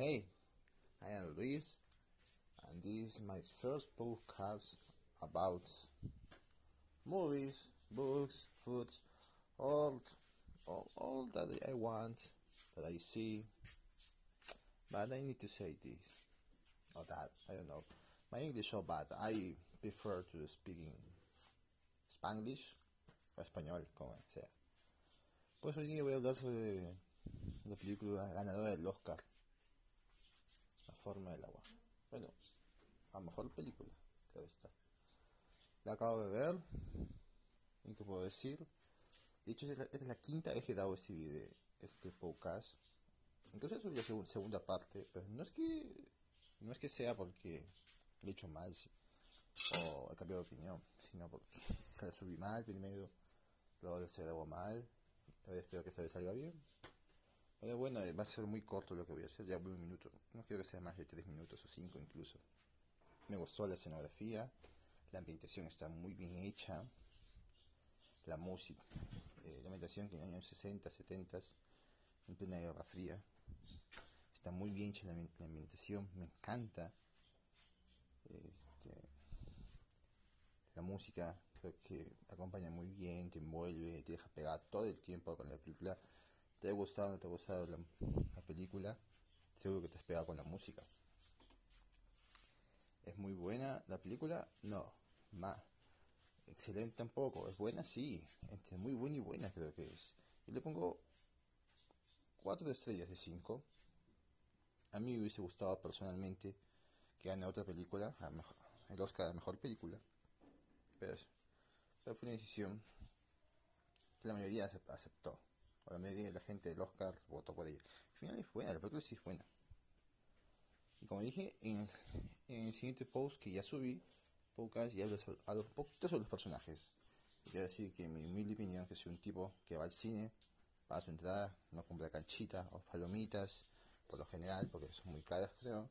Hey, I am Luis, and this is my first podcast about movies, books, foods, all, all, all that I want, that I see. But I need to say this or that. I don't know. My English so bad. I prefer to speak in Spanglish o español, como sea. Pues hoy día voy a hablar sobre la película ganadora del Oscar, forma del agua. Bueno, a mejor película, claro está. La acabo de ver, y qué puedo decir. De hecho, esta es la, quinta vez que he dado este video, este podcast. Incluso subí la segunda parte, pero no es que no es que sea porque lo he hecho mal o he cambiado de opinión, sino porque se la subí mal primero, luego se grabó mal, espero que esta vez salga bien. Pero bueno, va a ser muy corto lo que voy a hacer, ya voy un minuto, no quiero que sea más de tres minutos o cinco incluso. Me gustó la escenografía, la ambientación está muy bien hecha, la música, eh, la ambientación que en los años 60, 70, en plena Guerra Fría, está muy bien hecha la, ambientación, me encanta. Este, la música creo que acompaña muy bien, te envuelve, te deja pegar todo el tiempo con la película. ¿Te ha gustado o no te ha gustado la, película? Seguro que te has pegado con la música. ¿Es muy buena la película? No. Más. Excelente tampoco. ¿Es buena? Sí. Entre muy buena y buena creo que es. Yo le pongo 4 estrellas de 5. A mí me hubiese gustado personalmente que gane otra película, el Oscar a la mejor película. Pero, pero fue una decisión que la mayoría aceptó. O la mayoría de la gente del Oscar votó por ella. Al final es buena, la película sí es buena. Y como dije, en el, siguiente post que ya subí, podcast y hablo, sobre, un poquito sobre los personajes. quiero decir que mi humilde opinión que soy un tipo que va al cine, va a su entrada, no compra canchita o palomitas, por lo general, porque son muy caras creo,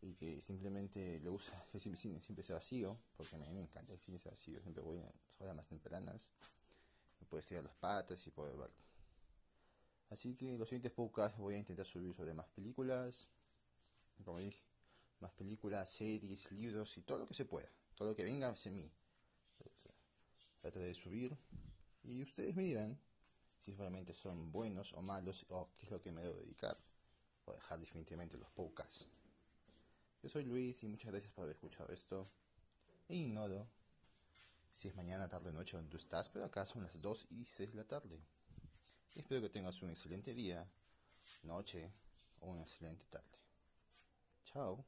y que simplemente le gusta que siempre sea vacío, porque a mí me encanta el cine sea vacío, siempre voy a horas más tempranas, me puedes ir a los patas y poder ver. Así que los siguientes podcasts voy a intentar subir sobre más películas, como dije, más películas, series, libros y todo lo que se pueda, todo lo que venga hacia mí. Trataré de subir y ustedes me dirán si realmente son buenos o malos o qué es lo que me debo dedicar o dejar definitivamente los podcasts. Yo soy Luis y muchas gracias por haber escuchado esto. E ignoro si es mañana, tarde, noche donde tú estás, pero acá son las 2 y 16 de la tarde. Espero que tengas un excelente día, noche o una excelente tarde. Chao.